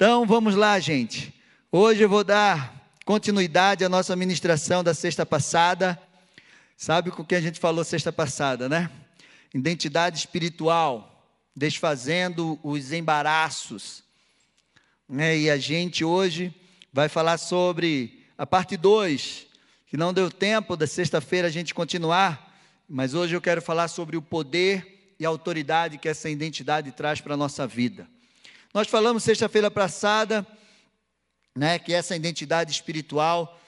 Então vamos lá, gente. Hoje eu vou dar continuidade à nossa ministração da sexta passada. Sabe com o que a gente falou sexta passada, né? Identidade espiritual, desfazendo os embaraços. Né? E a gente hoje vai falar sobre a parte 2, que não deu tempo da sexta-feira a gente continuar, mas hoje eu quero falar sobre o poder e a autoridade que essa identidade traz para a nossa vida. Nós falamos sexta-feira passada, né, que essa identidade espiritual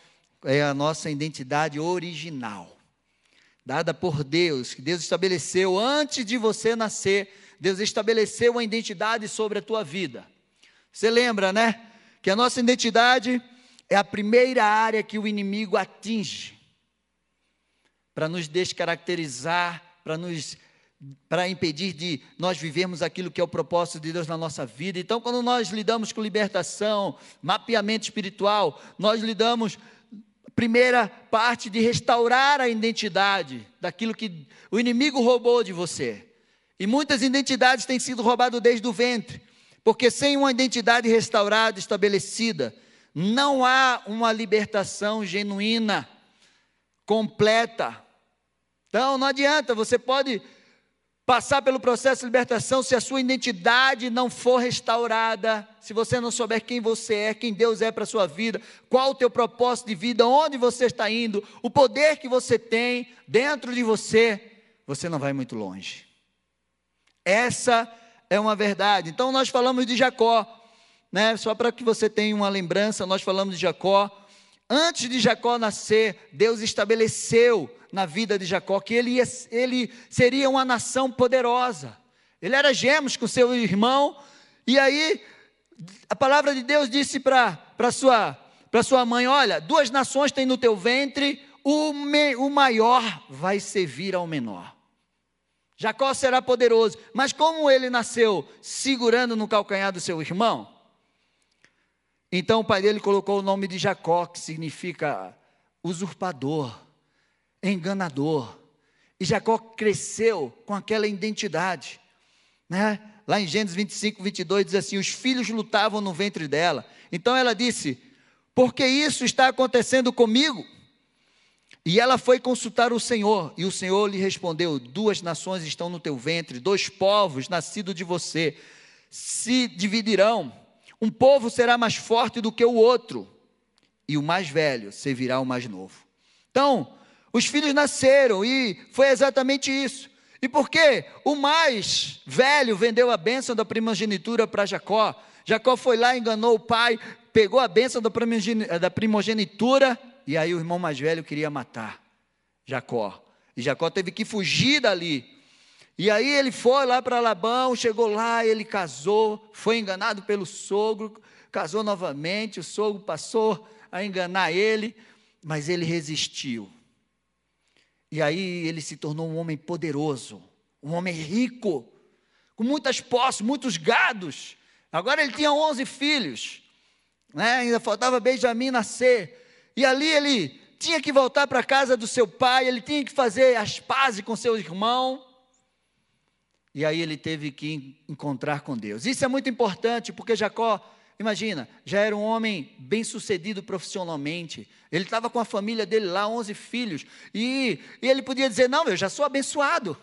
é a nossa identidade original, dada por Deus, que Deus estabeleceu antes de você nascer. Deus estabeleceu uma identidade sobre a tua vida. Você lembra, né? Que a nossa identidade é a primeira área que o inimigo atinge para nos descaracterizar, para nos para impedir de nós vivermos aquilo que é o propósito de Deus na nossa vida. Então, quando nós lidamos com libertação, mapeamento espiritual, nós lidamos primeira parte de restaurar a identidade daquilo que o inimigo roubou de você. E muitas identidades têm sido roubadas desde o ventre, porque sem uma identidade restaurada, estabelecida, não há uma libertação genuína, completa. Então, não adianta, você pode passar pelo processo de libertação se a sua identidade não for restaurada, se você não souber quem você é, quem Deus é para a sua vida, qual o teu propósito de vida, onde você está indo, o poder que você tem dentro de você, você não vai muito longe. Essa é uma verdade. Então nós falamos de Jacó, né? Só para que você tenha uma lembrança, nós falamos de Jacó. Antes de Jacó nascer, Deus estabeleceu na vida de Jacó, que ele, ia, ele seria uma nação poderosa. Ele era gêmeos com seu irmão, e aí a palavra de Deus disse para sua, sua mãe: Olha, duas nações têm no teu ventre, o, me, o maior vai servir ao menor. Jacó será poderoso, mas como ele nasceu segurando no calcanhar do seu irmão, então o pai dele colocou o nome de Jacó, que significa usurpador enganador. E Jacó cresceu com aquela identidade. Né? Lá em Gênesis 25, 22 diz assim: Os filhos lutavam no ventre dela. Então ela disse: Por que isso está acontecendo comigo? E ela foi consultar o Senhor, e o Senhor lhe respondeu: Duas nações estão no teu ventre, dois povos nascidos de você se dividirão. Um povo será mais forte do que o outro, e o mais velho servirá o mais novo. Então, os filhos nasceram e foi exatamente isso. E por quê? O mais velho vendeu a bênção da primogenitura para Jacó. Jacó foi lá, enganou o pai, pegou a bênção da primogenitura e aí o irmão mais velho queria matar Jacó. E Jacó teve que fugir dali. E aí ele foi lá para Labão, chegou lá, ele casou, foi enganado pelo sogro, casou novamente, o sogro passou a enganar ele, mas ele resistiu. E aí ele se tornou um homem poderoso, um homem rico, com muitas posses, muitos gados. Agora ele tinha 11 filhos, né? ainda faltava Benjamim nascer. E ali ele tinha que voltar para a casa do seu pai, ele tinha que fazer as pazes com seu irmão. E aí ele teve que encontrar com Deus. Isso é muito importante, porque Jacó Imagina, já era um homem bem sucedido profissionalmente. Ele estava com a família dele lá, 11 filhos. E, e, ele podia dizer: Não, eu já sou abençoado.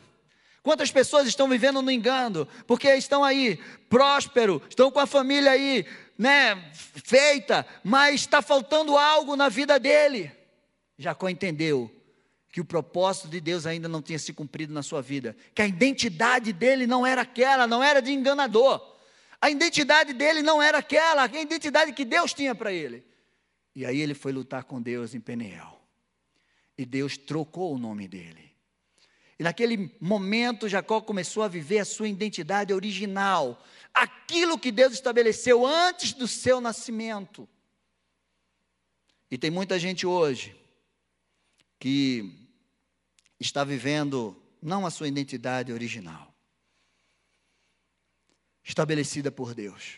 Quantas pessoas estão vivendo no engano? Porque estão aí próspero, estão com a família aí, né, feita, mas está faltando algo na vida dele. Jacó entendeu que o propósito de Deus ainda não tinha se cumprido na sua vida, que a identidade dele não era aquela, não era de enganador. A identidade dele não era aquela, a identidade que Deus tinha para ele. E aí ele foi lutar com Deus em Peniel. E Deus trocou o nome dele. E naquele momento Jacó começou a viver a sua identidade original, aquilo que Deus estabeleceu antes do seu nascimento. E tem muita gente hoje que está vivendo não a sua identidade original estabelecida por Deus.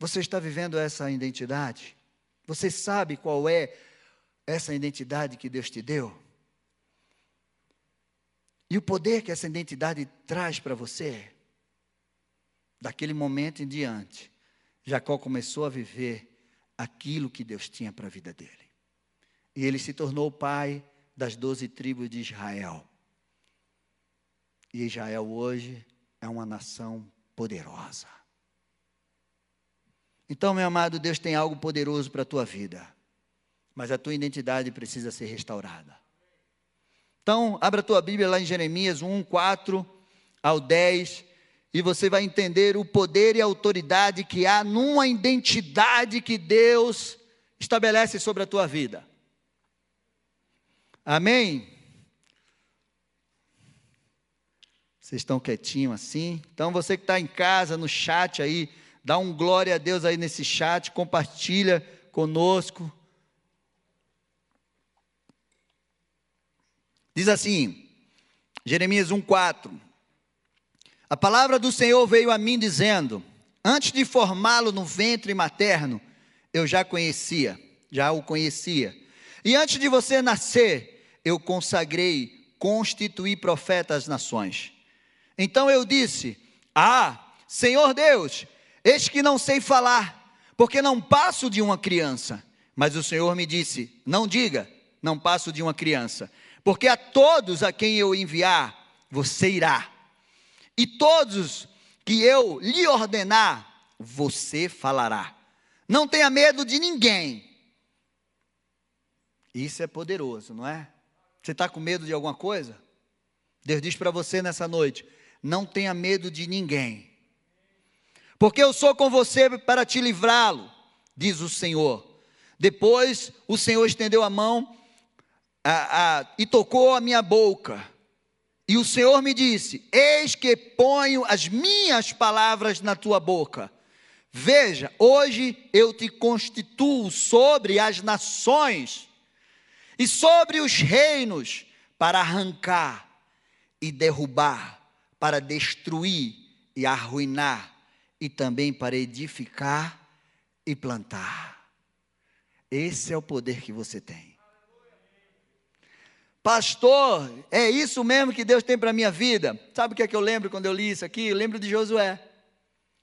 Você está vivendo essa identidade? Você sabe qual é essa identidade que Deus te deu? E o poder que essa identidade traz para você? Daquele momento em diante, Jacó começou a viver aquilo que Deus tinha para a vida dele. E ele se tornou pai das doze tribos de Israel. E Israel hoje é uma nação poderosa. Então, meu amado, Deus tem algo poderoso para a tua vida, mas a tua identidade precisa ser restaurada. Então, abra a tua Bíblia lá em Jeremias 1, 4 ao 10, e você vai entender o poder e a autoridade que há numa identidade que Deus estabelece sobre a tua vida. Amém? Vocês estão quietinhos assim? Então, você que está em casa, no chat aí, dá um glória a Deus aí nesse chat, compartilha conosco. Diz assim, Jeremias 1,4: A palavra do Senhor veio a mim dizendo: Antes de formá-lo no ventre materno, eu já conhecia, já o conhecia. E antes de você nascer, eu consagrei, constituí profeta às nações. Então eu disse: Ah, Senhor Deus, eis que não sei falar, porque não passo de uma criança. Mas o Senhor me disse: Não diga, não passo de uma criança, porque a todos a quem eu enviar, você irá, e todos que eu lhe ordenar, você falará. Não tenha medo de ninguém. Isso é poderoso, não é? Você está com medo de alguma coisa? Deus diz para você nessa noite: não tenha medo de ninguém, porque eu sou com você para te livrá-lo, diz o Senhor. Depois o Senhor estendeu a mão a, a, e tocou a minha boca. E o Senhor me disse: Eis que ponho as minhas palavras na tua boca. Veja, hoje eu te constituo sobre as nações e sobre os reinos para arrancar e derrubar para destruir e arruinar, e também para edificar e plantar. Esse é o poder que você tem. Pastor, é isso mesmo que Deus tem para a minha vida? Sabe o que é que eu lembro quando eu li isso aqui? Eu lembro de Josué.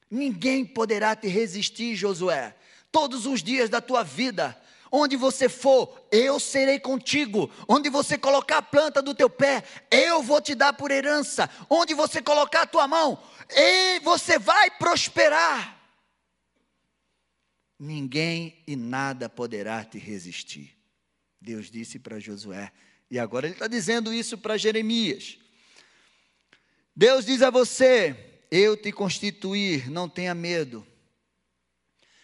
Ninguém poderá te resistir, Josué. Todos os dias da tua vida, Onde você for, eu serei contigo. Onde você colocar a planta do teu pé, eu vou te dar por herança. Onde você colocar a tua mão, e você vai prosperar. Ninguém e nada poderá te resistir. Deus disse para Josué. E agora ele está dizendo isso para Jeremias. Deus diz a você: Eu te constituir, não tenha medo.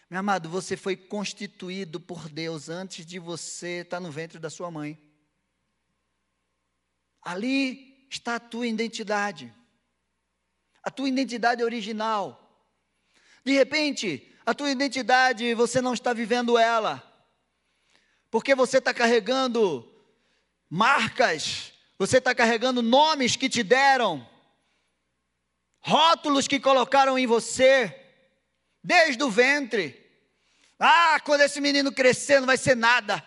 Meu amado, você foi constituído por Deus antes de você estar no ventre da sua mãe. Ali está a tua identidade, a tua identidade original. De repente, a tua identidade você não está vivendo ela, porque você está carregando marcas, você está carregando nomes que te deram, rótulos que colocaram em você desde o ventre. Ah, quando esse menino crescer, não vai ser nada.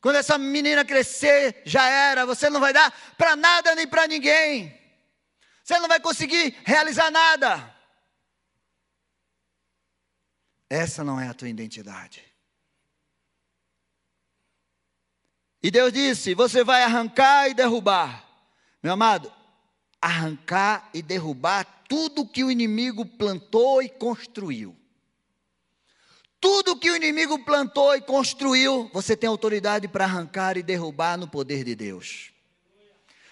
Quando essa menina crescer, já era. Você não vai dar para nada nem para ninguém. Você não vai conseguir realizar nada. Essa não é a tua identidade. E Deus disse: Você vai arrancar e derrubar. Meu amado, arrancar e derrubar tudo que o inimigo plantou e construiu. Tudo que o inimigo plantou e construiu, você tem autoridade para arrancar e derrubar no poder de Deus.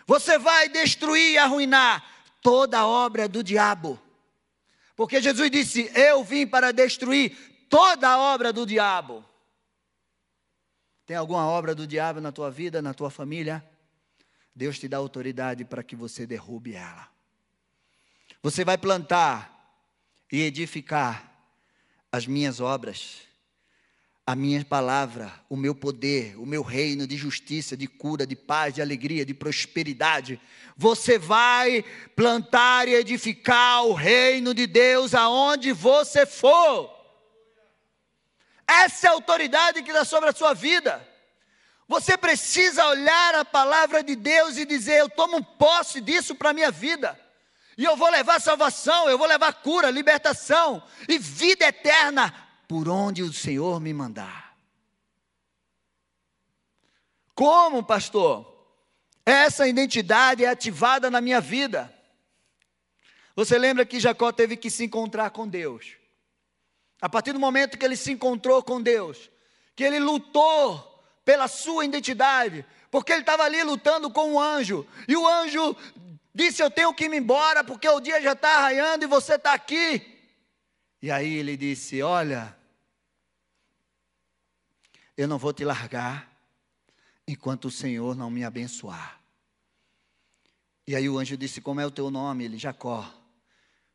Você vai destruir e arruinar toda a obra do diabo. Porque Jesus disse: Eu vim para destruir toda a obra do diabo. Tem alguma obra do diabo na tua vida, na tua família? Deus te dá autoridade para que você derrube ela. Você vai plantar e edificar as minhas obras, a minha palavra, o meu poder, o meu reino de justiça, de cura, de paz, de alegria, de prosperidade. Você vai plantar e edificar o reino de Deus aonde você for. Essa é a autoridade que está sobre a sua vida. Você precisa olhar a palavra de Deus e dizer: Eu tomo posse disso para a minha vida. E eu vou levar salvação, eu vou levar cura, libertação e vida eterna por onde o Senhor me mandar. Como, pastor? Essa identidade é ativada na minha vida. Você lembra que Jacó teve que se encontrar com Deus? A partir do momento que ele se encontrou com Deus, que ele lutou pela sua identidade, porque ele estava ali lutando com um anjo, e o anjo disse: Eu tenho que ir embora, porque o dia já está raiando e você está aqui. E aí ele disse: Olha, eu não vou te largar enquanto o Senhor não me abençoar. E aí o anjo disse: Como é o teu nome? Ele, Jacó.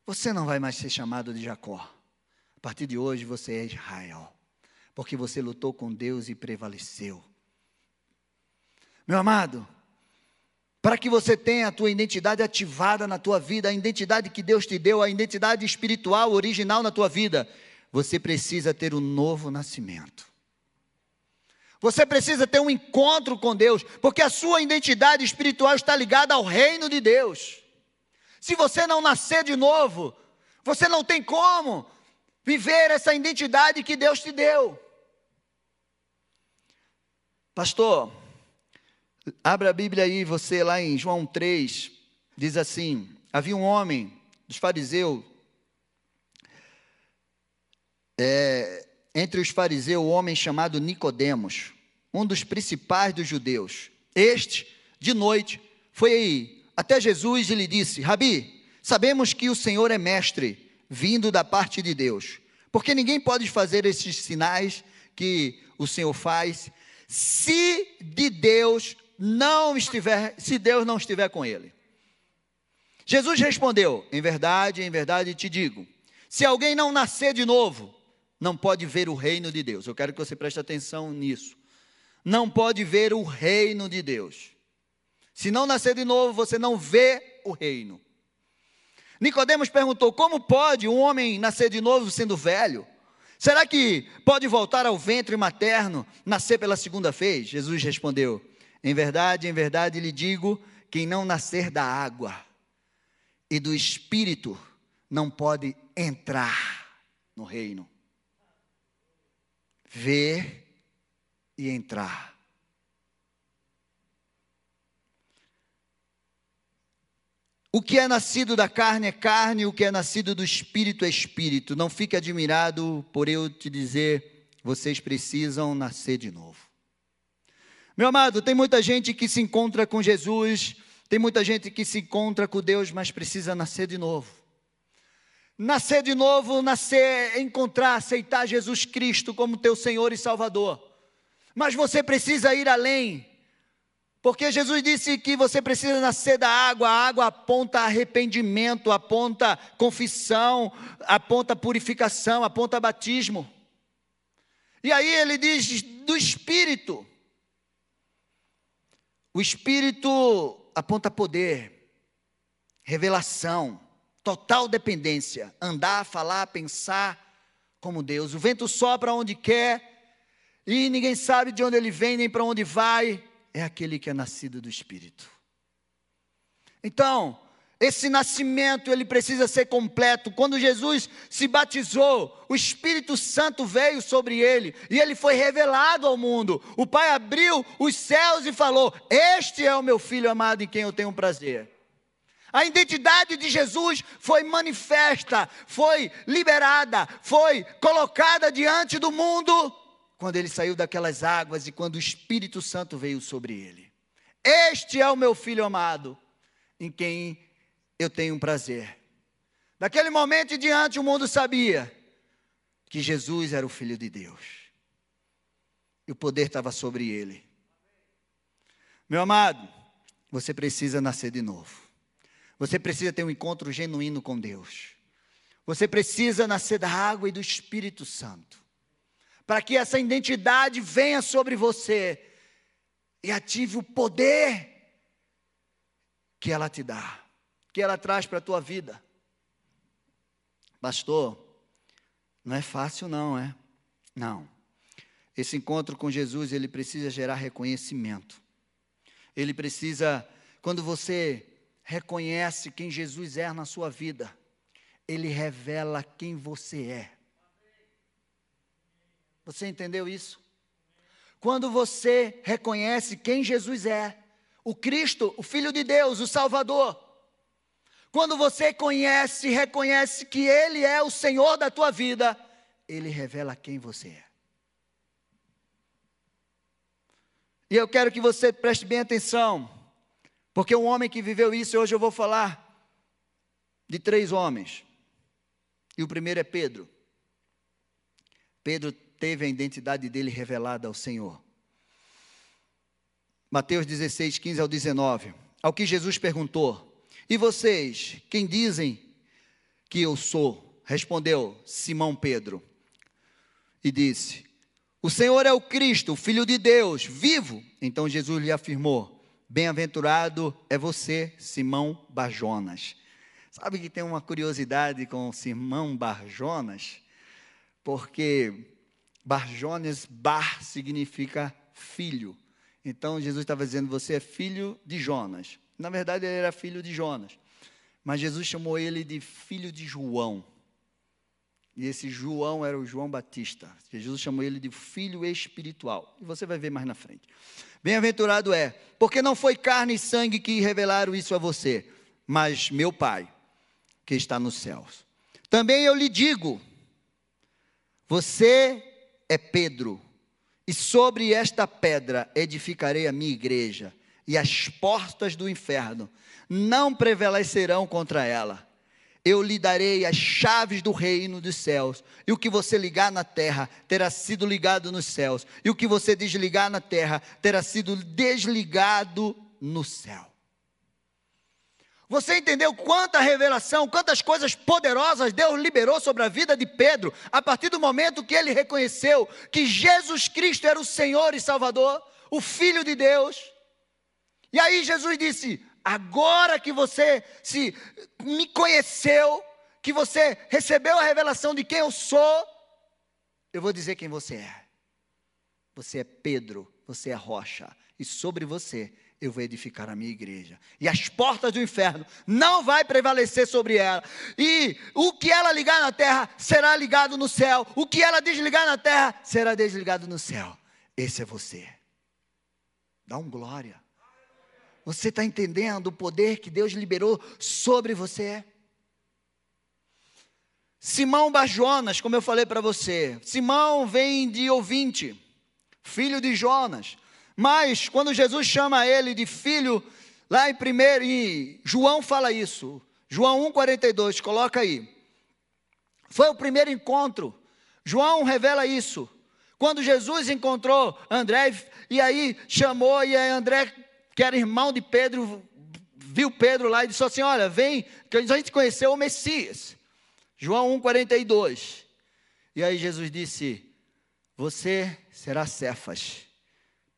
Você não vai mais ser chamado de Jacó. A partir de hoje você é Israel, porque você lutou com Deus e prevaleceu. Meu amado, para que você tenha a tua identidade ativada na tua vida, a identidade que Deus te deu, a identidade espiritual original na tua vida, você precisa ter um novo nascimento. Você precisa ter um encontro com Deus, porque a sua identidade espiritual está ligada ao reino de Deus. Se você não nascer de novo, você não tem como viver essa identidade que Deus te deu. Pastor, abra a Bíblia aí, você lá em João 3, diz assim: havia um homem dos fariseus, é, entre os fariseus, um homem chamado Nicodemos, um dos principais dos judeus. Este, de noite, foi até Jesus e lhe disse: Rabi, sabemos que o Senhor é mestre, vindo da parte de Deus, porque ninguém pode fazer esses sinais que o Senhor faz, se de Deus não estiver, se Deus não estiver com ele. Jesus respondeu: Em verdade, em verdade te digo, se alguém não nascer de novo, não pode ver o reino de Deus. Eu quero que você preste atenção nisso. Não pode ver o reino de Deus. Se não nascer de novo, você não vê o reino. Nicodemos perguntou: Como pode um homem nascer de novo sendo velho? Será que pode voltar ao ventre materno, nascer pela segunda vez? Jesus respondeu: Em verdade, em verdade lhe digo: quem não nascer da água e do espírito não pode entrar no reino ver e entrar. O que é nascido da carne é carne, o que é nascido do espírito é espírito. Não fique admirado por eu te dizer, vocês precisam nascer de novo. Meu amado, tem muita gente que se encontra com Jesus, tem muita gente que se encontra com Deus, mas precisa nascer de novo. Nascer de novo, nascer, encontrar, aceitar Jesus Cristo como teu Senhor e Salvador. Mas você precisa ir além. Porque Jesus disse que você precisa nascer da água, a água aponta arrependimento, aponta confissão, aponta purificação, aponta batismo. E aí ele diz do Espírito. O Espírito aponta poder, revelação total dependência, andar, falar, pensar como Deus. O vento sopra onde quer e ninguém sabe de onde ele vem nem para onde vai. É aquele que é nascido do Espírito. Então, esse nascimento ele precisa ser completo. Quando Jesus se batizou, o Espírito Santo veio sobre ele e ele foi revelado ao mundo. O Pai abriu os céus e falou: Este é o meu filho amado em quem eu tenho prazer. A identidade de Jesus foi manifesta, foi liberada, foi colocada diante do mundo quando ele saiu daquelas águas e quando o Espírito Santo veio sobre ele. Este é o meu filho amado, em quem eu tenho prazer. Daquele momento em diante, o mundo sabia que Jesus era o Filho de Deus. E o poder estava sobre ele. Meu amado, você precisa nascer de novo. Você precisa ter um encontro genuíno com Deus. Você precisa nascer da água e do Espírito Santo. Para que essa identidade venha sobre você e ative o poder que ela te dá, que ela traz para a tua vida. Pastor, não é fácil não, é? Não. Esse encontro com Jesus, ele precisa gerar reconhecimento. Ele precisa, quando você reconhece quem Jesus é na sua vida, ele revela quem você é. Você entendeu isso? Quando você reconhece quem Jesus é, o Cristo, o Filho de Deus, o Salvador, quando você conhece, reconhece que Ele é o Senhor da tua vida, Ele revela quem você é. E eu quero que você preste bem atenção, porque um homem que viveu isso, hoje eu vou falar de três homens. E o primeiro é Pedro. Pedro teve a identidade dele revelada ao Senhor. Mateus 16, 15 ao 19. Ao que Jesus perguntou: E vocês, quem dizem que eu sou? Respondeu Simão Pedro. E disse: o Senhor é o Cristo, o Filho de Deus, vivo. Então Jesus lhe afirmou: Bem-aventurado é você, Simão Barjonas. Sabe que tem uma curiosidade com Simão Barjonas? Porque Barjonas, Bar significa filho. Então Jesus estava dizendo: Você é filho de Jonas. Na verdade, ele era filho de Jonas. Mas Jesus chamou ele de filho de João. E esse João era o João Batista. Jesus chamou ele de filho espiritual. E você vai ver mais na frente. Bem-aventurado é, porque não foi carne e sangue que revelaram isso a você, mas meu Pai, que está nos céus. Também eu lhe digo: você é Pedro, e sobre esta pedra edificarei a minha igreja, e as portas do inferno não prevalecerão contra ela eu lhe darei as chaves do reino dos céus. E o que você ligar na terra terá sido ligado nos céus. E o que você desligar na terra terá sido desligado no céu. Você entendeu quanta revelação, quantas coisas poderosas Deus liberou sobre a vida de Pedro, a partir do momento que ele reconheceu que Jesus Cristo era o Senhor e Salvador, o Filho de Deus. E aí Jesus disse: Agora que você se me conheceu, que você recebeu a revelação de quem eu sou, eu vou dizer quem você é. Você é Pedro, você é rocha, e sobre você eu vou edificar a minha igreja. E as portas do inferno não vai prevalecer sobre ela. E o que ela ligar na terra será ligado no céu. O que ela desligar na terra será desligado no céu. Esse é você. Dá um glória. Você está entendendo o poder que Deus liberou sobre você? Simão Barjonas, como eu falei para você, Simão vem de ouvinte, filho de Jonas. Mas quando Jesus chama ele de filho, lá em primeiro, e João fala isso. João 1:42, coloca aí. Foi o primeiro encontro. João revela isso. Quando Jesus encontrou André e aí chamou e aí André que era irmão de Pedro, viu Pedro lá e disse assim: Olha, vem, que a gente conheceu o Messias. João 1,42. E aí Jesus disse: Você será Cefas,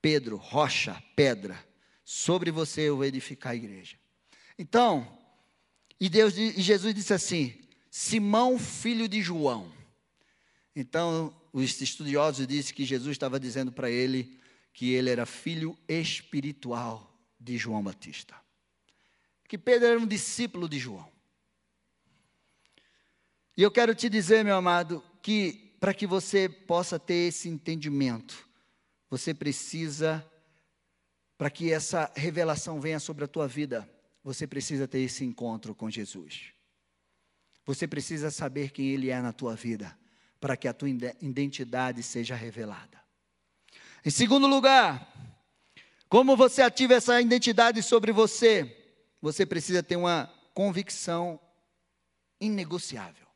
Pedro, rocha, pedra, sobre você eu vou edificar a igreja. Então, e, Deus, e Jesus disse assim: Simão, filho de João. Então, os estudiosos dizem que Jesus estava dizendo para ele que ele era filho espiritual de João Batista. Que Pedro era um discípulo de João. E eu quero te dizer, meu amado, que para que você possa ter esse entendimento, você precisa, para que essa revelação venha sobre a tua vida, você precisa ter esse encontro com Jesus. Você precisa saber quem Ele é na tua vida, para que a tua identidade seja revelada. Em segundo lugar, como você ativa essa identidade sobre você? Você precisa ter uma convicção inegociável.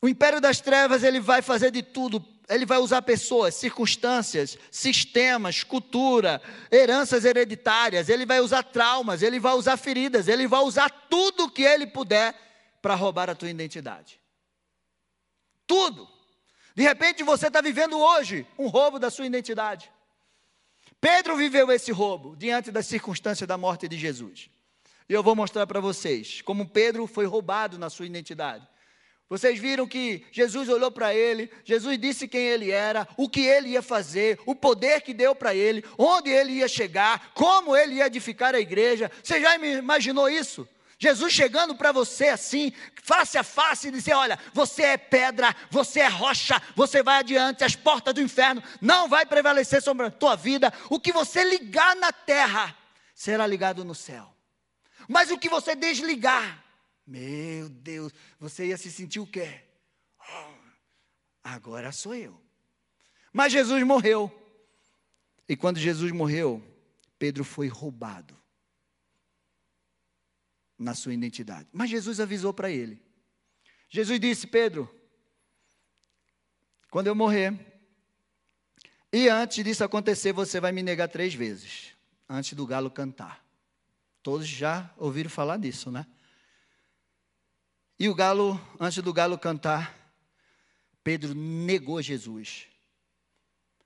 O império das trevas, ele vai fazer de tudo. Ele vai usar pessoas, circunstâncias, sistemas, cultura, heranças hereditárias, ele vai usar traumas, ele vai usar feridas, ele vai usar tudo que ele puder para roubar a tua identidade. Tudo. De repente você está vivendo hoje um roubo da sua identidade. Pedro viveu esse roubo diante das circunstâncias da morte de Jesus. E eu vou mostrar para vocês como Pedro foi roubado na sua identidade. Vocês viram que Jesus olhou para ele, Jesus disse quem ele era, o que ele ia fazer, o poder que deu para ele, onde ele ia chegar, como ele ia edificar a igreja. Você já imaginou isso? Jesus chegando para você assim, face a face, e dizer: Olha, você é pedra, você é rocha, você vai adiante, as portas do inferno não vai prevalecer sobre a tua vida. O que você ligar na terra será ligado no céu, mas o que você desligar meu Deus, você ia se sentir o quê? Oh, agora sou eu. Mas Jesus morreu. E quando Jesus morreu, Pedro foi roubado na sua identidade. Mas Jesus avisou para ele. Jesus disse: Pedro, quando eu morrer, e antes disso acontecer, você vai me negar três vezes, antes do galo cantar. Todos já ouviram falar disso, né? E o galo, antes do galo cantar, Pedro negou Jesus.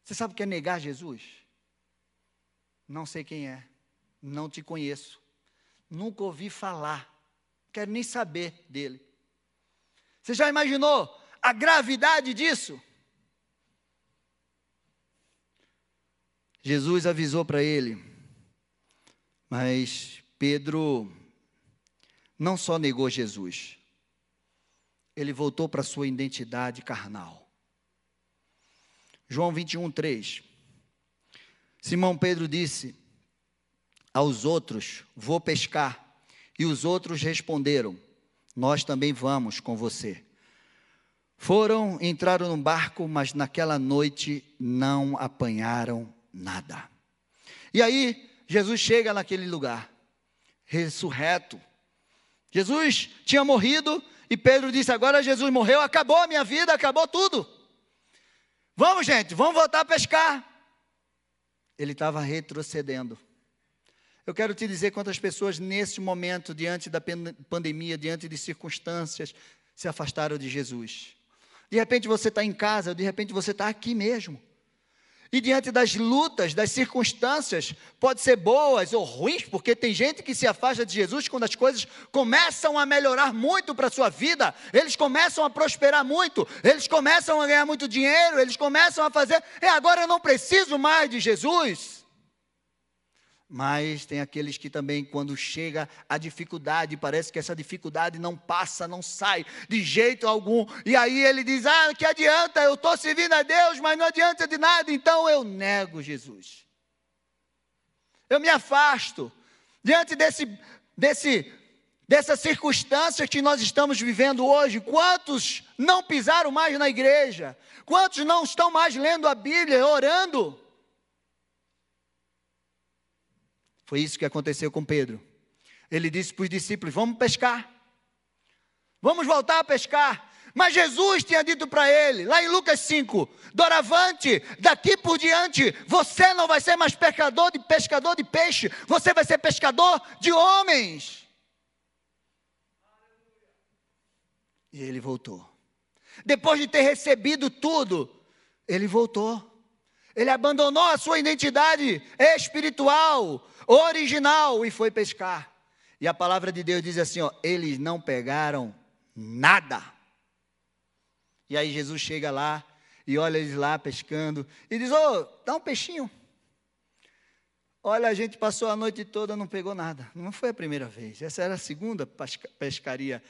Você sabe o que é negar Jesus? Não sei quem é, não te conheço, nunca ouvi falar, quero nem saber dele. Você já imaginou a gravidade disso? Jesus avisou para ele, mas Pedro não só negou Jesus, ele voltou para sua identidade carnal. João 21, 3. Simão Pedro disse aos outros: Vou pescar. E os outros responderam: Nós também vamos com você. Foram, entraram no barco, mas naquela noite não apanharam nada. E aí, Jesus chega naquele lugar, ressurreto. Jesus tinha morrido, e Pedro disse: Agora Jesus morreu, acabou a minha vida, acabou tudo. Vamos, gente, vamos voltar a pescar. Ele estava retrocedendo. Eu quero te dizer quantas pessoas nesse momento, diante da pandemia, diante de circunstâncias, se afastaram de Jesus. De repente você está em casa, de repente você está aqui mesmo. E diante das lutas, das circunstâncias, pode ser boas ou ruins, porque tem gente que se afasta de Jesus quando as coisas começam a melhorar muito para a sua vida, eles começam a prosperar muito, eles começam a ganhar muito dinheiro, eles começam a fazer, e agora eu não preciso mais de Jesus. Mas tem aqueles que também, quando chega a dificuldade, parece que essa dificuldade não passa, não sai de jeito algum. E aí ele diz: Ah, que adianta, eu estou servindo a Deus, mas não adianta de nada, então eu nego Jesus. Eu me afasto. Diante desse, desse, dessa circunstância que nós estamos vivendo hoje, quantos não pisaram mais na igreja? Quantos não estão mais lendo a Bíblia, orando? Foi isso que aconteceu com Pedro. Ele disse para os discípulos: Vamos pescar. Vamos voltar a pescar. Mas Jesus tinha dito para ele, lá em Lucas 5, doravante, daqui por diante, você não vai ser mais pescador de pescador de peixe, você vai ser pescador de homens. E ele voltou. Depois de ter recebido tudo, ele voltou. Ele abandonou a sua identidade espiritual, original, e foi pescar. E a palavra de Deus diz assim: ó, eles não pegaram nada. E aí Jesus chega lá e olha eles lá pescando e diz: Ô, oh, dá um peixinho. Olha, a gente passou a noite toda, não pegou nada. Não foi a primeira vez. Essa era a segunda pescaria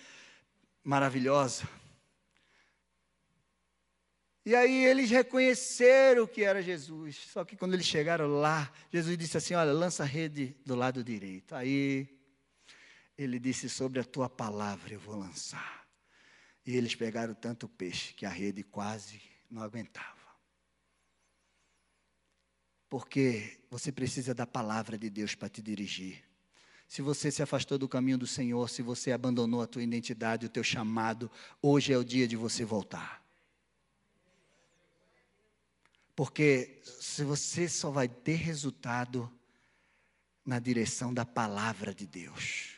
maravilhosa. E aí eles reconheceram que era Jesus. Só que quando eles chegaram lá, Jesus disse assim: Olha, lança a rede do lado direito. Aí ele disse: Sobre a tua palavra eu vou lançar. E eles pegaram tanto peixe que a rede quase não aguentava. Porque você precisa da palavra de Deus para te dirigir. Se você se afastou do caminho do Senhor, se você abandonou a tua identidade, o teu chamado, hoje é o dia de você voltar. Porque se você só vai ter resultado na direção da palavra de Deus.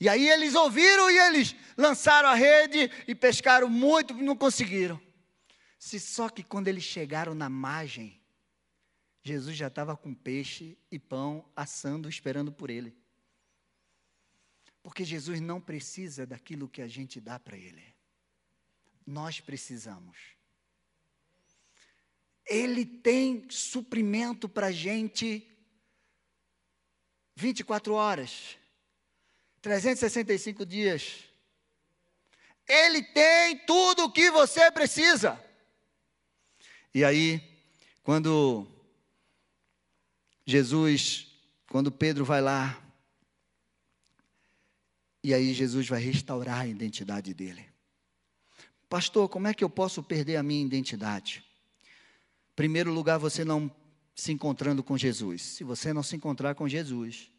E aí eles ouviram e eles lançaram a rede e pescaram muito, não conseguiram. Se só que quando eles chegaram na margem, Jesus já estava com peixe e pão assando, esperando por ele. Porque Jesus não precisa daquilo que a gente dá para Ele. Nós precisamos. Ele tem suprimento para a gente 24 horas, 365 dias. Ele tem tudo o que você precisa. E aí, quando Jesus, quando Pedro vai lá, e aí Jesus vai restaurar a identidade dele. Pastor, como é que eu posso perder a minha identidade? Primeiro lugar, você não se encontrando com Jesus. Se você não se encontrar com Jesus,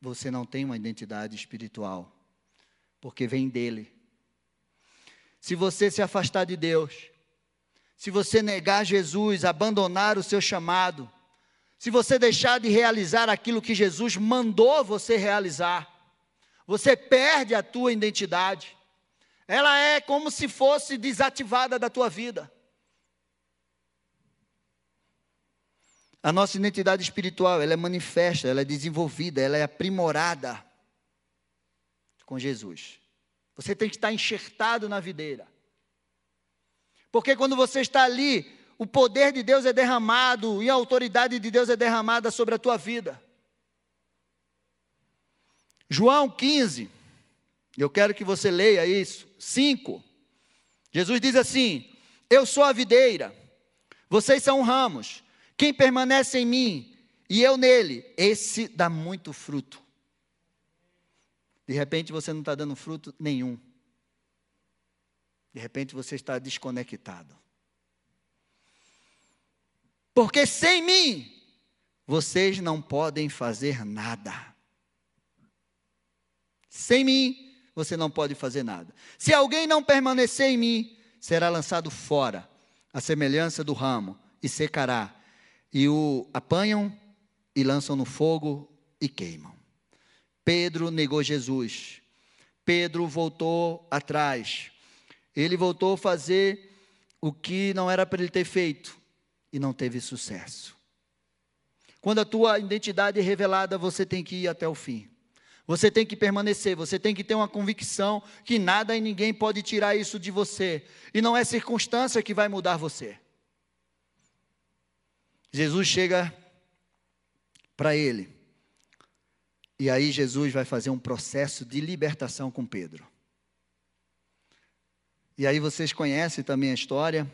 você não tem uma identidade espiritual, porque vem dele. Se você se afastar de Deus, se você negar Jesus, abandonar o seu chamado, se você deixar de realizar aquilo que Jesus mandou você realizar, você perde a tua identidade. Ela é como se fosse desativada da tua vida. A nossa identidade espiritual, ela é manifesta, ela é desenvolvida, ela é aprimorada com Jesus. Você tem que estar enxertado na videira. Porque quando você está ali, o poder de Deus é derramado e a autoridade de Deus é derramada sobre a tua vida. João 15, eu quero que você leia isso. 5. Jesus diz assim: Eu sou a videira, vocês são ramos. Quem permanece em mim e eu nele, esse dá muito fruto. De repente você não está dando fruto nenhum. De repente você está desconectado. Porque sem mim, vocês não podem fazer nada. Sem mim, você não pode fazer nada. Se alguém não permanecer em mim, será lançado fora, a semelhança do ramo, e secará e o apanham e lançam no fogo e queimam. Pedro negou Jesus. Pedro voltou atrás. Ele voltou a fazer o que não era para ele ter feito e não teve sucesso. Quando a tua identidade é revelada, você tem que ir até o fim. Você tem que permanecer, você tem que ter uma convicção que nada e ninguém pode tirar isso de você. E não é circunstância que vai mudar você. Jesus chega para ele. E aí Jesus vai fazer um processo de libertação com Pedro. E aí vocês conhecem também a história.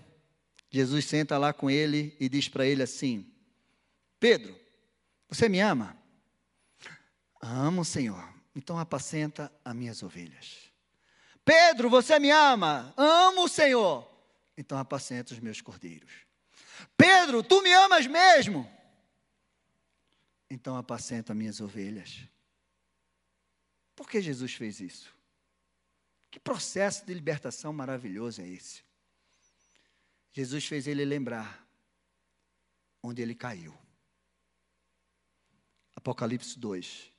Jesus senta lá com ele e diz para ele assim: Pedro, você me ama? Amo, Senhor. Então apacenta as minhas ovelhas. Pedro, você me ama? Amo, Senhor. Então apacenta os meus cordeiros. Pedro, tu me amas mesmo? Então apacenta minhas ovelhas. Por que Jesus fez isso? Que processo de libertação maravilhoso é esse? Jesus fez ele lembrar onde ele caiu. Apocalipse 2.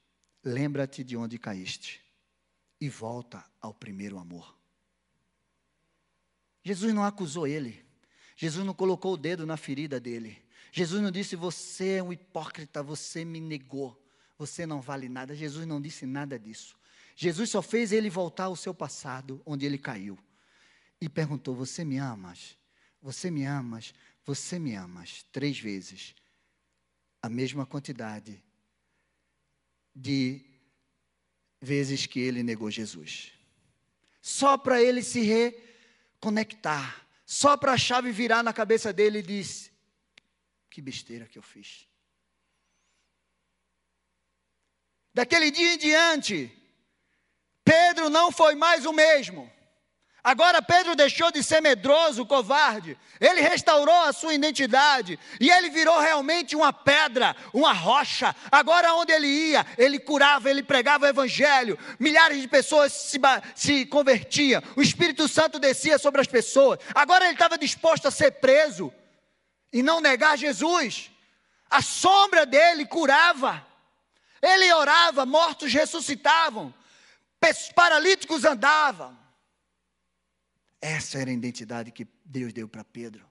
Lembra-te de onde caíste e volta ao primeiro amor. Jesus não acusou ele. Jesus não colocou o dedo na ferida dele. Jesus não disse: Você é um hipócrita, você me negou, você não vale nada. Jesus não disse nada disso. Jesus só fez ele voltar ao seu passado, onde ele caiu, e perguntou: Você me amas? Você me amas? Você me amas? Três vezes. A mesma quantidade de vezes que ele negou Jesus. Só para ele se reconectar só para a chave virar na cabeça dele e disse: Que besteira que eu fiz. Daquele dia em diante, Pedro não foi mais o mesmo. Agora Pedro deixou de ser medroso, covarde. Ele restaurou a sua identidade e ele virou realmente uma pedra, uma rocha. Agora onde ele ia, ele curava, ele pregava o evangelho. Milhares de pessoas se, se convertiam. O Espírito Santo descia sobre as pessoas. Agora ele estava disposto a ser preso e não negar Jesus. A sombra dele curava. Ele orava, mortos ressuscitavam, paralíticos andavam. Essa era a identidade que Deus deu para Pedro.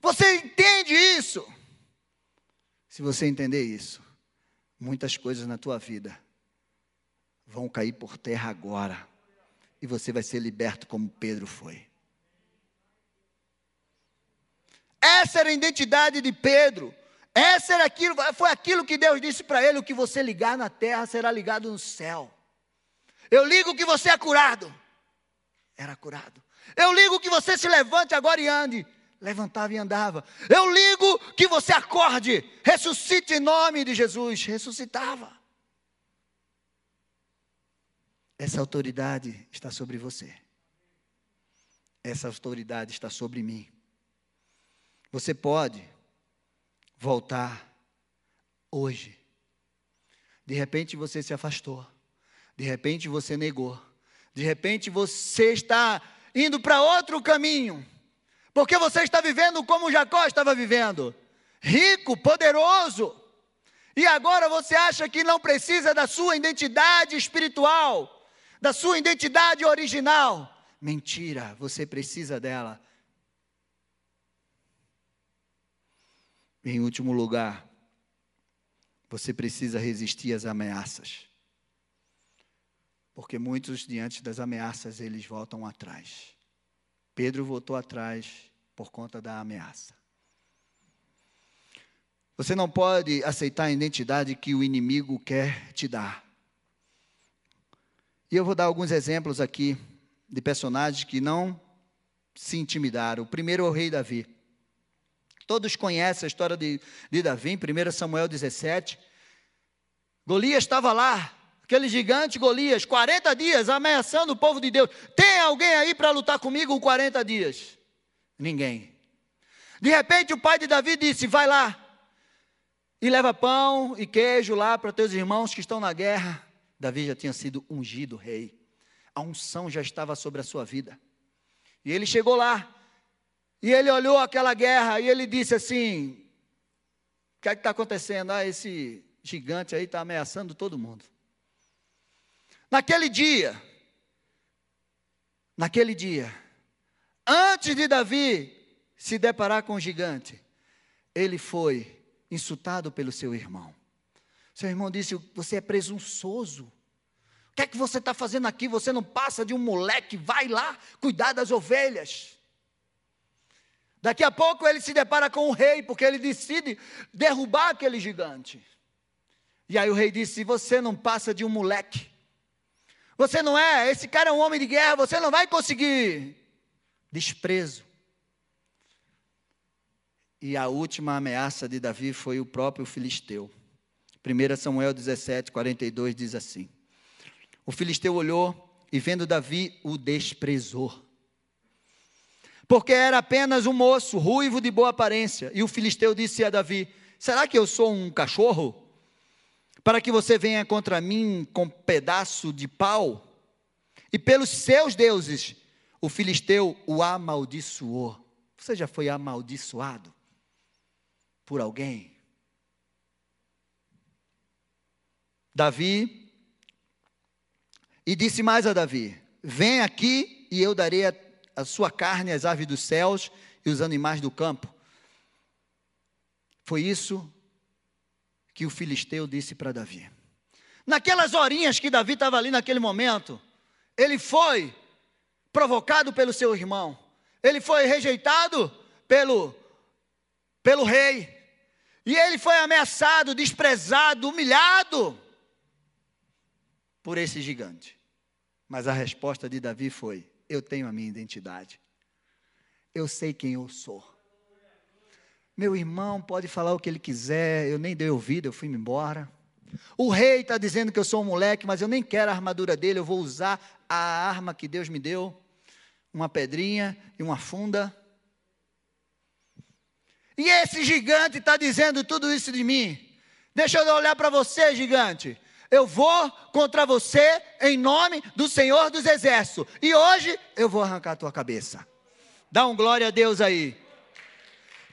Você entende isso? Se você entender isso, muitas coisas na tua vida vão cair por terra agora. E você vai ser liberto como Pedro foi. Essa era a identidade de Pedro. Essa era aquilo, foi aquilo que Deus disse para ele: o que você ligar na terra será ligado no céu. Eu ligo que você é curado. Era curado. Eu ligo que você se levante agora e ande. Levantava e andava. Eu ligo que você acorde, ressuscite em nome de Jesus. Ressuscitava. Essa autoridade está sobre você. Essa autoridade está sobre mim. Você pode voltar hoje. De repente você se afastou. De repente você negou. De repente você está indo para outro caminho. Porque você está vivendo como Jacó estava vivendo rico, poderoso. E agora você acha que não precisa da sua identidade espiritual, da sua identidade original. Mentira, você precisa dela. Em último lugar, você precisa resistir às ameaças. Porque muitos, diante das ameaças, eles voltam atrás. Pedro voltou atrás por conta da ameaça. Você não pode aceitar a identidade que o inimigo quer te dar. E eu vou dar alguns exemplos aqui de personagens que não se intimidaram. O primeiro é o rei Davi. Todos conhecem a história de, de Davi, em 1 Samuel 17. Golias estava lá, aquele gigante Golias, 40 dias ameaçando o povo de Deus. Tem alguém aí para lutar comigo 40 dias? Ninguém. De repente o pai de Davi disse: Vai lá e leva pão e queijo lá para teus irmãos que estão na guerra. Davi já tinha sido ungido rei, a unção já estava sobre a sua vida. E ele chegou lá, e ele olhou aquela guerra e ele disse assim: O que é que está acontecendo? Ah, esse gigante aí está ameaçando todo mundo. Naquele dia, naquele dia, antes de Davi se deparar com o gigante, ele foi insultado pelo seu irmão. Seu irmão disse: Você é presunçoso. O que é que você está fazendo aqui? Você não passa de um moleque, vai lá cuidar das ovelhas. Daqui a pouco ele se depara com o rei, porque ele decide derrubar aquele gigante. E aí o rei disse: Você não passa de um moleque. Você não é, esse cara é um homem de guerra, você não vai conseguir. Desprezo. E a última ameaça de Davi foi o próprio filisteu. 1 Samuel 17, 42 diz assim: O filisteu olhou e, vendo Davi, o desprezou porque era apenas um moço, ruivo de boa aparência. E o filisteu disse a Davi: Será que eu sou um cachorro? Para que você venha contra mim com pedaço de pau? E pelos seus deuses, o filisteu o amaldiçoou. Você já foi amaldiçoado por alguém? Davi, e disse mais a Davi: Vem aqui e eu darei a a sua carne as aves dos céus e os animais do campo. Foi isso que o filisteu disse para Davi. Naquelas horinhas que Davi estava ali naquele momento, ele foi provocado pelo seu irmão, ele foi rejeitado pelo, pelo rei, e ele foi ameaçado, desprezado, humilhado por esse gigante. Mas a resposta de Davi foi: eu tenho a minha identidade. Eu sei quem eu sou. Meu irmão pode falar o que ele quiser, eu nem dei ouvido, eu fui embora. O rei está dizendo que eu sou um moleque, mas eu nem quero a armadura dele, eu vou usar a arma que Deus me deu, uma pedrinha e uma funda. E esse gigante está dizendo tudo isso de mim. Deixa eu olhar para você, gigante eu vou contra você em nome do Senhor dos Exércitos. E hoje eu vou arrancar a tua cabeça. Dá um glória a Deus aí.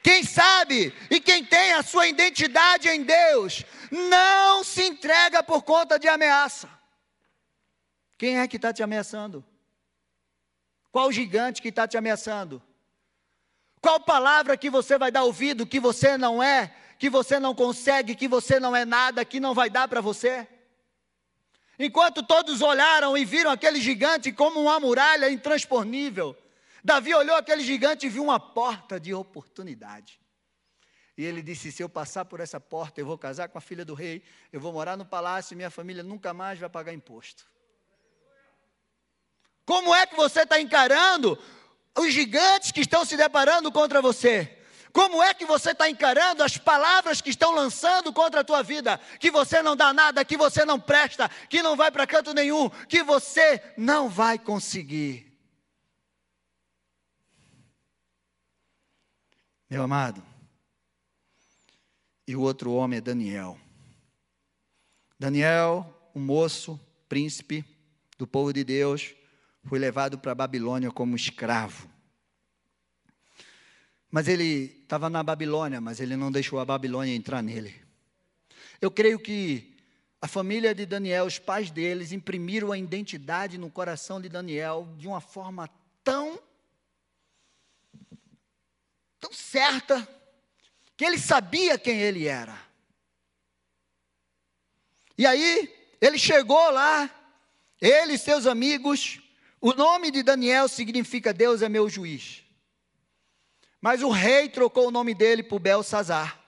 Quem sabe e quem tem a sua identidade em Deus, não se entrega por conta de ameaça. Quem é que está te ameaçando? Qual gigante que está te ameaçando? Qual palavra que você vai dar ouvido que você não é que você não consegue, que você não é nada, que não vai dar para você? Enquanto todos olharam e viram aquele gigante como uma muralha intransponível, Davi olhou aquele gigante e viu uma porta de oportunidade. E ele disse: Se eu passar por essa porta, eu vou casar com a filha do rei, eu vou morar no palácio e minha família nunca mais vai pagar imposto. Como é que você está encarando os gigantes que estão se deparando contra você? Como é que você está encarando as palavras que estão lançando contra a tua vida? Que você não dá nada, que você não presta, que não vai para canto nenhum, que você não vai conseguir. Meu amado, e o outro homem é Daniel. Daniel, um moço, príncipe do povo de Deus, foi levado para a Babilônia como escravo. Mas ele estava na Babilônia, mas ele não deixou a Babilônia entrar nele. Eu creio que a família de Daniel, os pais deles, imprimiram a identidade no coração de Daniel de uma forma tão, tão certa, que ele sabia quem ele era. E aí, ele chegou lá, ele e seus amigos, o nome de Daniel significa Deus é meu juiz. Mas o rei trocou o nome dele por Belsazar.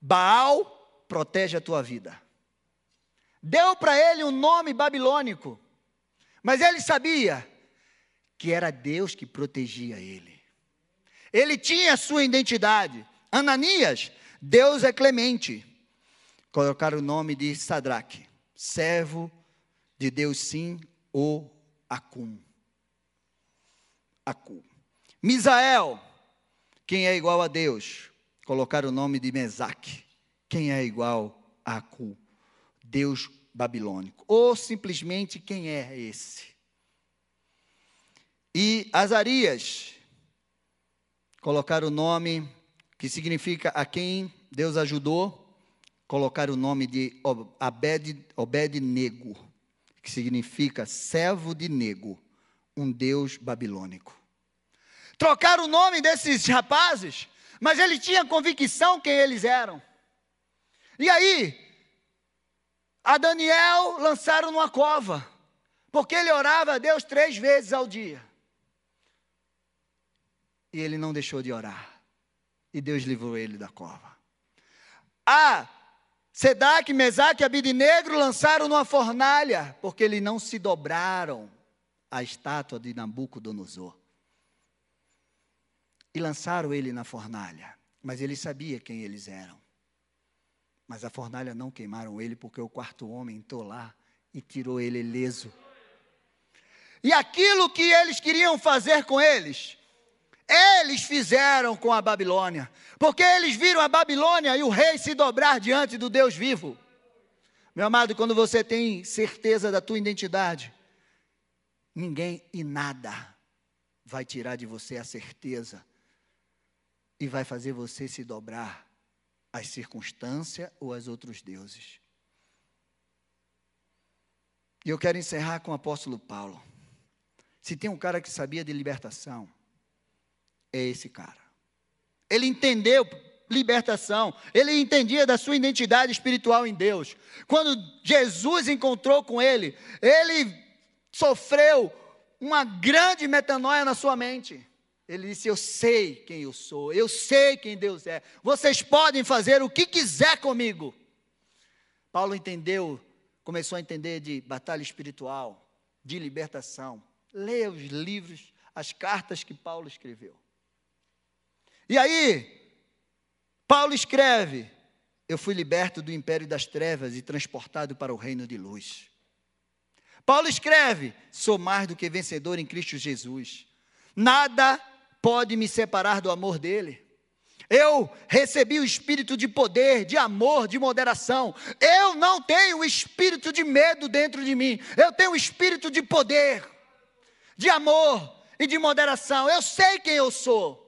Baal protege a tua vida. Deu para ele um nome babilônico. Mas ele sabia que era Deus que protegia ele. Ele tinha sua identidade. Ananias, Deus é clemente. Colocaram o nome de Sadraque, servo de Deus sim, ou Acum. Acum. Misael, quem é igual a Deus? Colocar o nome de Mesaque. Quem é igual a Acu? Deus babilônico. Ou simplesmente quem é esse? E Azarias, colocar o nome que significa a quem Deus ajudou, colocar o nome de Obed, Obed-Nego, que significa servo de Nego, um Deus babilônico. Trocaram o nome desses rapazes, mas ele tinha convicção quem eles eram. E aí, a Daniel lançaram numa cova, porque ele orava a Deus três vezes ao dia. E ele não deixou de orar. E Deus livrou ele da cova. A Sedac, Mesaque e Abidinegro lançaram numa fornalha, porque eles não se dobraram à estátua de Nabucodonosor e lançaram ele na fornalha. Mas ele sabia quem eles eram. Mas a fornalha não queimaram ele, porque o quarto homem entrou lá e tirou ele ileso. E aquilo que eles queriam fazer com eles, eles fizeram com a Babilônia, porque eles viram a Babilônia e o rei se dobrar diante do Deus vivo. Meu amado, quando você tem certeza da tua identidade, ninguém e nada vai tirar de você a certeza e vai fazer você se dobrar às circunstâncias ou aos outros deuses. E eu quero encerrar com o apóstolo Paulo. Se tem um cara que sabia de libertação, é esse cara. Ele entendeu libertação, ele entendia da sua identidade espiritual em Deus. Quando Jesus encontrou com ele, ele sofreu uma grande metanoia na sua mente. Ele disse: Eu sei quem eu sou, eu sei quem Deus é. Vocês podem fazer o que quiser comigo. Paulo entendeu, começou a entender de batalha espiritual, de libertação. Leia os livros, as cartas que Paulo escreveu. E aí, Paulo escreve: Eu fui liberto do império das trevas e transportado para o reino de luz. Paulo escreve: Sou mais do que vencedor em Cristo Jesus. Nada pode me separar do amor dele. Eu recebi o espírito de poder, de amor, de moderação. Eu não tenho o espírito de medo dentro de mim. Eu tenho o espírito de poder, de amor e de moderação. Eu sei quem eu sou.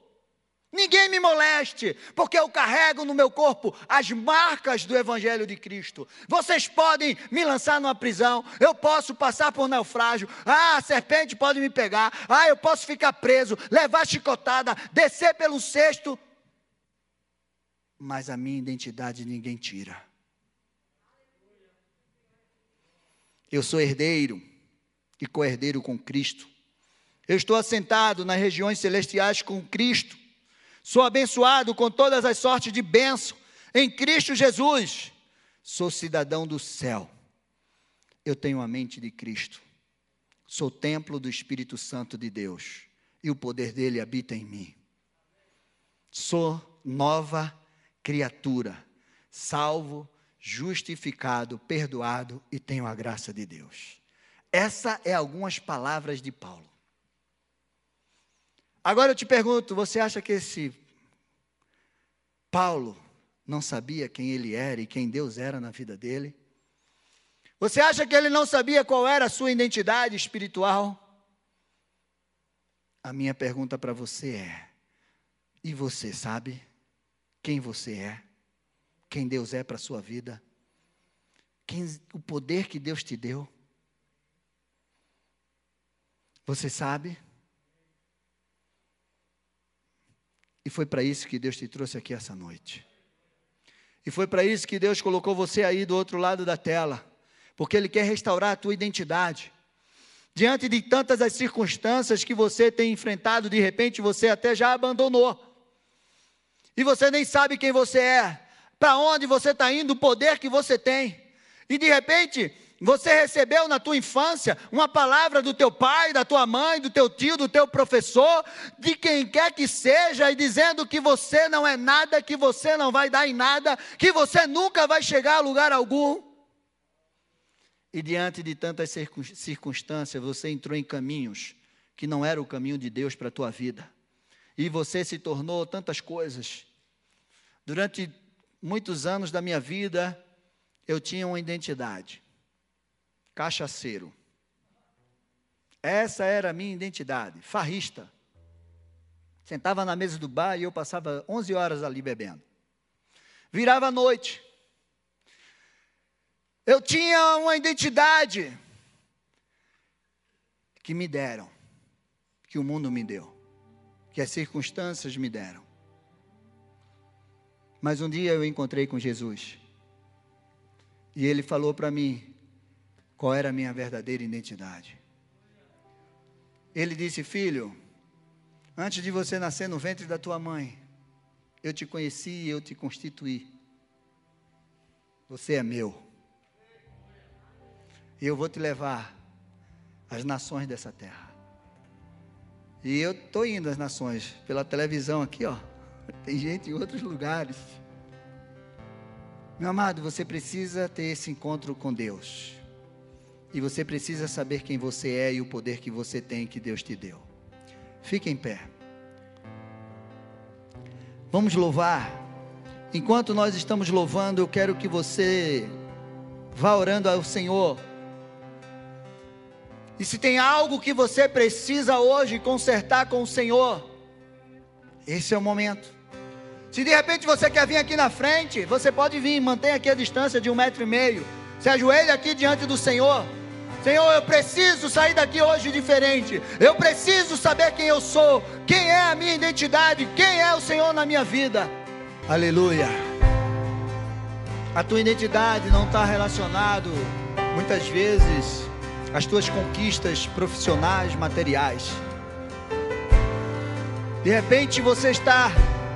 Ninguém me moleste, porque eu carrego no meu corpo as marcas do Evangelho de Cristo. Vocês podem me lançar numa prisão, eu posso passar por naufrágio, ah, a serpente pode me pegar, ah, eu posso ficar preso, levar chicotada, descer pelo cesto. mas a minha identidade ninguém tira. Eu sou herdeiro e co-herdeiro com Cristo. Eu estou assentado nas regiões celestiais com Cristo. Sou abençoado com todas as sortes de bênção em Cristo Jesus. Sou cidadão do céu. Eu tenho a mente de Cristo. Sou templo do Espírito Santo de Deus e o poder dele habita em mim. Sou nova criatura, salvo, justificado, perdoado e tenho a graça de Deus. Essa é algumas palavras de Paulo. Agora eu te pergunto, você acha que esse Paulo não sabia quem ele era e quem Deus era na vida dele? Você acha que ele não sabia qual era a sua identidade espiritual? A minha pergunta para você é: e você sabe quem você é? Quem Deus é para a sua vida? Quem, o poder que Deus te deu? Você sabe? E foi para isso que Deus te trouxe aqui essa noite. E foi para isso que Deus colocou você aí do outro lado da tela, porque Ele quer restaurar a tua identidade. Diante de tantas as circunstâncias que você tem enfrentado, de repente você até já abandonou. E você nem sabe quem você é, para onde você está indo, o poder que você tem. E de repente, você recebeu na tua infância uma palavra do teu pai, da tua mãe, do teu tio, do teu professor, de quem quer que seja, e dizendo que você não é nada, que você não vai dar em nada, que você nunca vai chegar a lugar algum. E diante de tantas circunstâncias, você entrou em caminhos que não era o caminho de Deus para a tua vida. E você se tornou tantas coisas. Durante muitos anos da minha vida, eu tinha uma identidade cachaceiro. Essa era a minha identidade, farrista. Sentava na mesa do bar e eu passava 11 horas ali bebendo. Virava a noite. Eu tinha uma identidade que me deram, que o mundo me deu, que as circunstâncias me deram. Mas um dia eu encontrei com Jesus. E ele falou para mim: qual era a minha verdadeira identidade. Ele disse: Filho, antes de você nascer no ventre da tua mãe, eu te conheci e eu te constituí. Você é meu. E eu vou te levar às nações dessa terra. E eu estou indo às nações pela televisão aqui, ó. Tem gente em outros lugares. Meu amado, você precisa ter esse encontro com Deus. E você precisa saber quem você é e o poder que você tem que Deus te deu. Fique em pé. Vamos louvar. Enquanto nós estamos louvando, eu quero que você vá orando ao Senhor. E se tem algo que você precisa hoje consertar com o Senhor, esse é o momento. Se de repente você quer vir aqui na frente, você pode vir, mantenha aqui a distância de um metro e meio. Se ajoelhe aqui diante do Senhor. Senhor, eu preciso sair daqui hoje diferente. Eu preciso saber quem eu sou, quem é a minha identidade, quem é o Senhor na minha vida. Aleluia. A tua identidade não está relacionado muitas vezes às tuas conquistas profissionais, materiais. De repente você está,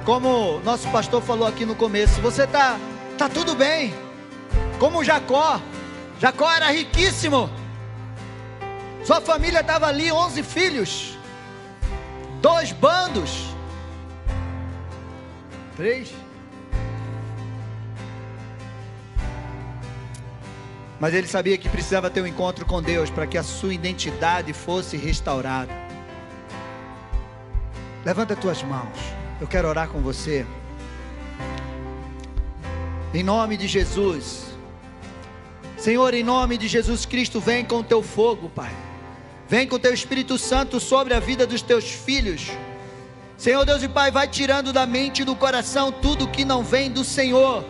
como nosso pastor falou aqui no começo, você está, tá tudo bem. Como Jacó. Jacó era riquíssimo. Sua família estava ali, 11 filhos, dois bandos, três. Mas ele sabia que precisava ter um encontro com Deus para que a sua identidade fosse restaurada. Levanta tuas mãos. Eu quero orar com você. Em nome de Jesus. Senhor, em nome de Jesus Cristo, vem com o teu fogo, Pai. Vem com o teu Espírito Santo sobre a vida dos teus filhos. Senhor Deus e Pai, vai tirando da mente e do coração tudo que não vem do Senhor.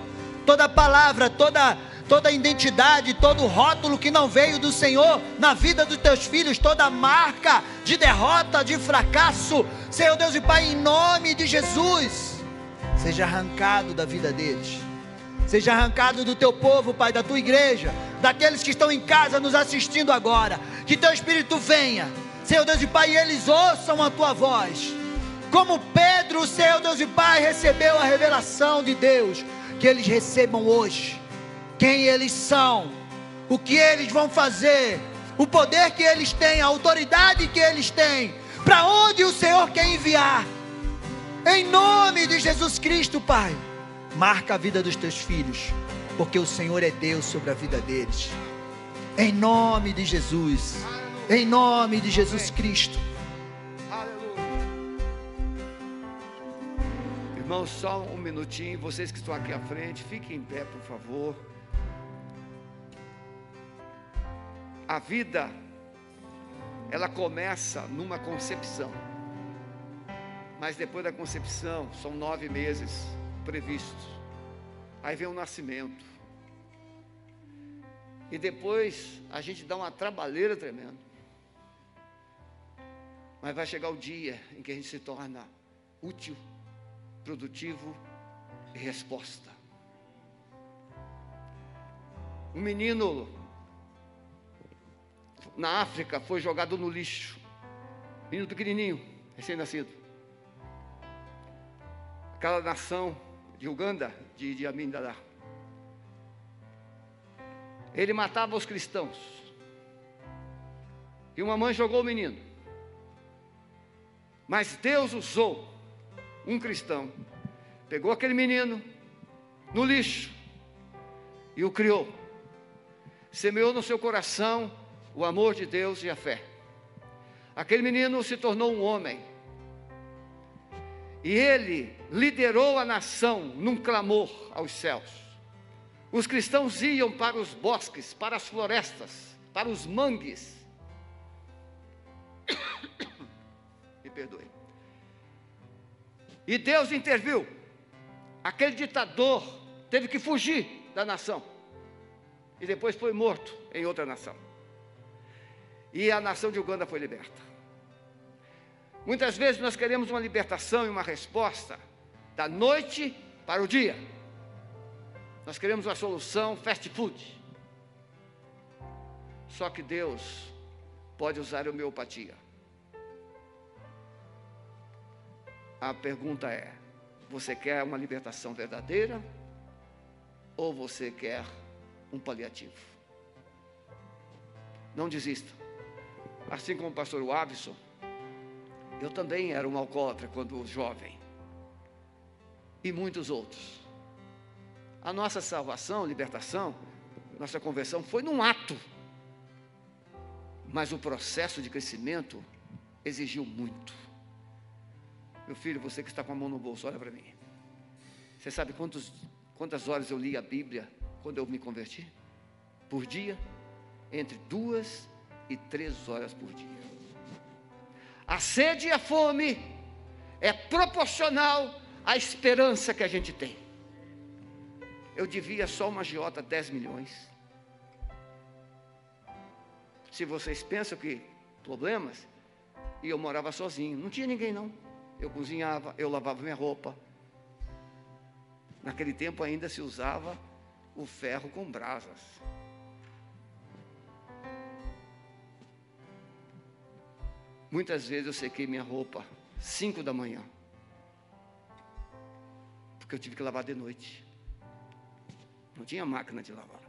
Toda palavra, toda toda identidade, todo rótulo que não veio do Senhor na vida dos teus filhos, toda marca de derrota, de fracasso. Senhor Deus e Pai, em nome de Jesus. seja arrancado da vida deles. Seja arrancado do teu povo, Pai, da tua igreja, daqueles que estão em casa nos assistindo agora. Que teu Espírito venha, Senhor Deus e Pai, e eles ouçam a tua voz. Como Pedro, Senhor Deus e Pai, recebeu a revelação de Deus, que eles recebam hoje quem eles são, o que eles vão fazer, o poder que eles têm, a autoridade que eles têm, para onde o Senhor quer enviar. Em nome de Jesus Cristo, Pai, marca a vida dos teus filhos, porque o Senhor é Deus sobre a vida deles. Em nome de Jesus, em nome de Jesus Cristo. Irmãos, só um minutinho. Vocês que estão aqui à frente, fiquem em pé, por favor. A vida, ela começa numa concepção. Mas depois da concepção, são nove meses previstos. Aí vem o nascimento. E depois a gente dá uma trabalheira tremenda. Mas vai chegar o dia em que a gente se torna útil produtivo e resposta. Um menino na África foi jogado no lixo. Menino pequenininho, recém-nascido. Aquela nação de Uganda, de, de. Ele matava os cristãos. E uma mãe jogou o menino. Mas Deus usou um cristão, pegou aquele menino no lixo e o criou. Semeou no seu coração o amor de Deus e a fé. Aquele menino se tornou um homem. E ele liderou a nação num clamor aos céus. Os cristãos iam para os bosques, para as florestas, para os mangues. Me perdoe. E Deus interviu. Aquele ditador teve que fugir da nação. E depois foi morto em outra nação. E a nação de Uganda foi liberta. Muitas vezes nós queremos uma libertação e uma resposta da noite para o dia. Nós queremos uma solução fast food. Só que Deus pode usar a homeopatia. A pergunta é: você quer uma libertação verdadeira ou você quer um paliativo? Não desista. Assim como o pastor Wavison, eu também era um alcoólatra quando jovem. E muitos outros. A nossa salvação, libertação, nossa conversão foi num ato. Mas o processo de crescimento exigiu muito. Meu filho, você que está com a mão no bolso, olha para mim. Você sabe quantos, quantas horas eu li a Bíblia quando eu me converti? Por dia? Entre duas e três horas por dia. A sede e a fome é proporcional à esperança que a gente tem. Eu devia só uma agiota 10 milhões. Se vocês pensam que problemas, e eu morava sozinho, não tinha ninguém não eu cozinhava, eu lavava minha roupa. Naquele tempo ainda se usava o ferro com brasas. Muitas vezes eu sequei minha roupa cinco da manhã, porque eu tive que lavar de noite. Não tinha máquina de lavar.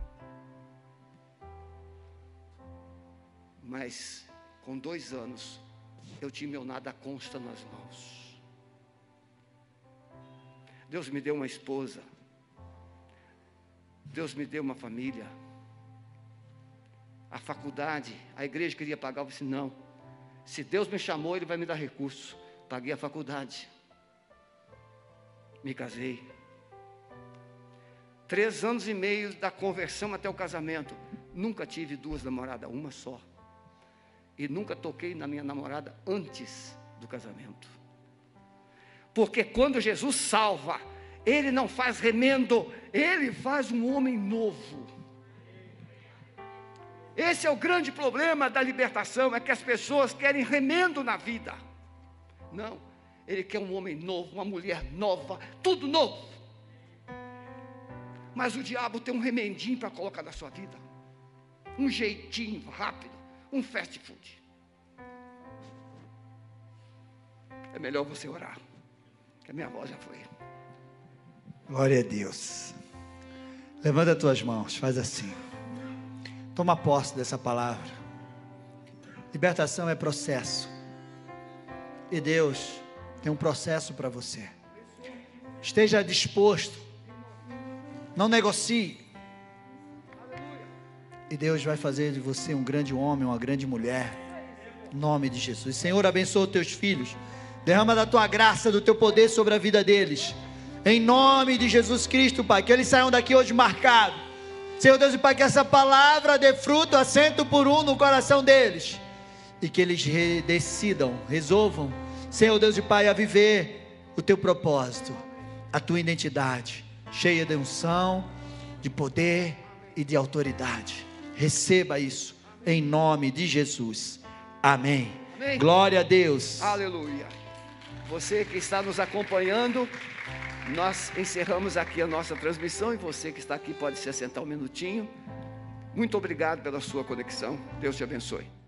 Mas com dois anos eu tinha meu nada consta nas mãos. Deus me deu uma esposa. Deus me deu uma família. A faculdade, a igreja queria pagar, eu disse: não. Se Deus me chamou, Ele vai me dar recurso. Paguei a faculdade. Me casei. Três anos e meio da conversão até o casamento. Nunca tive duas namoradas, uma só. E nunca toquei na minha namorada antes do casamento. Porque quando Jesus salva, Ele não faz remendo, Ele faz um homem novo. Esse é o grande problema da libertação, é que as pessoas querem remendo na vida. Não, Ele quer um homem novo, uma mulher nova, tudo novo. Mas o diabo tem um remendinho para colocar na sua vida. Um jeitinho rápido, um fast food. É melhor você orar. Que a minha voz já foi. Glória a Deus. Levanta as tuas mãos, faz assim. Toma posse dessa palavra. Libertação é processo. E Deus tem um processo para você. Esteja disposto. Não negocie. E Deus vai fazer de você um grande homem, uma grande mulher. Em nome de Jesus. Senhor, abençoa os teus filhos. Derrama da tua graça, do teu poder sobre a vida deles. Em nome de Jesus Cristo, Pai, que eles saiam daqui hoje marcados. Senhor Deus e Pai, que essa palavra dê fruto, assento por um no coração deles. E que eles decidam, resolvam, Senhor Deus e Pai, a viver o teu propósito, a tua identidade, cheia de unção, de poder e de autoridade. Receba isso, em nome de Jesus. Amém. Amém. Glória a Deus. Aleluia. Você que está nos acompanhando, nós encerramos aqui a nossa transmissão e você que está aqui pode se assentar um minutinho. Muito obrigado pela sua conexão. Deus te abençoe.